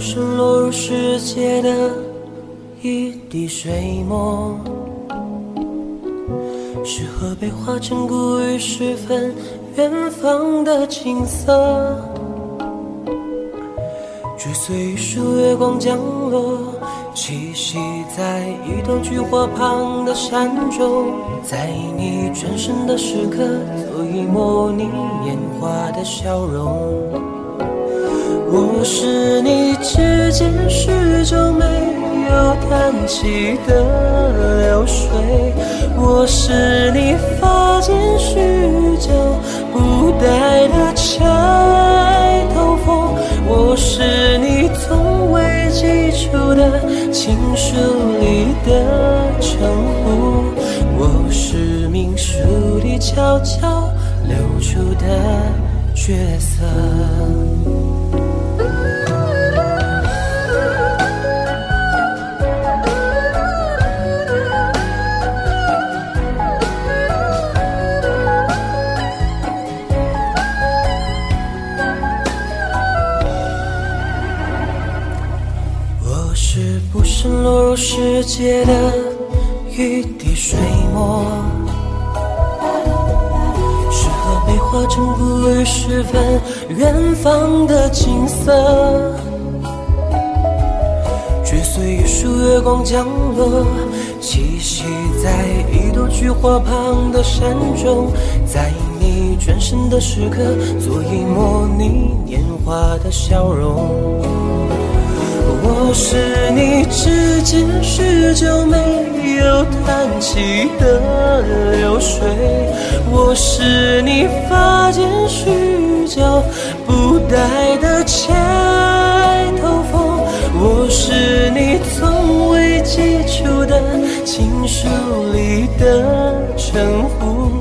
是落入世界的一滴水墨，是河被化成谷雨时分远方的景色。追随一束月光降落，栖息在一朵菊花旁的山中，在你转身的时刻，足以模拟烟花的笑容。我是你指尖许久没有弹起的流水，我是你发间许久不带的钗头凤，我是你从未寄出的情书里的称呼，我是命书里悄悄流出的角色。是不是落入世界的一滴水墨，是和被化成谷雨时分远方的景色。追随一束月光降落，栖息在一朵菊花旁的山中，在你转身的时刻，足以模拟年华的笑容。我是你指尖许久没有弹起的流水，我是你发间许久不戴的钗头凤，我是你从未寄出的情书里的称呼，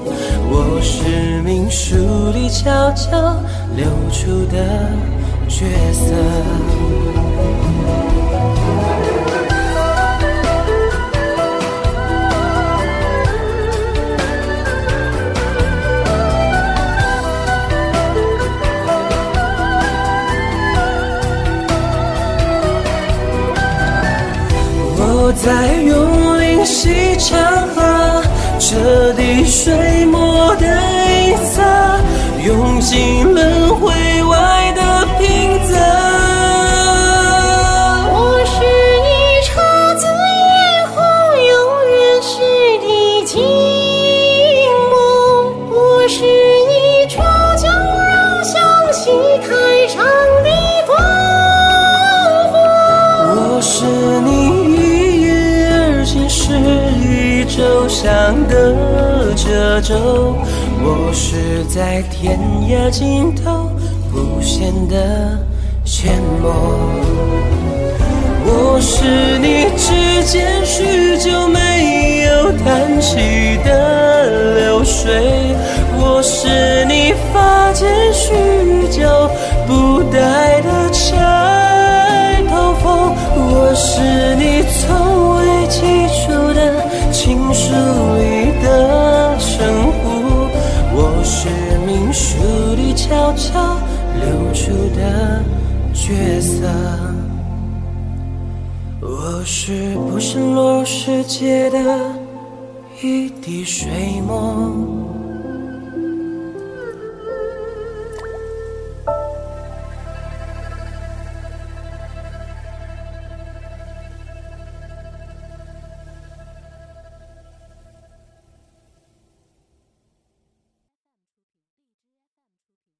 我是命书里悄悄流出的角色。我在用灵犀长河这滴水墨的音色，一周想的褶皱，我是在天涯尽头不现的阡陌。我是你指尖许久没有弹起的流水，我是你发间许命书里悄悄流出的角色。我是不是落入世界的一滴水墨，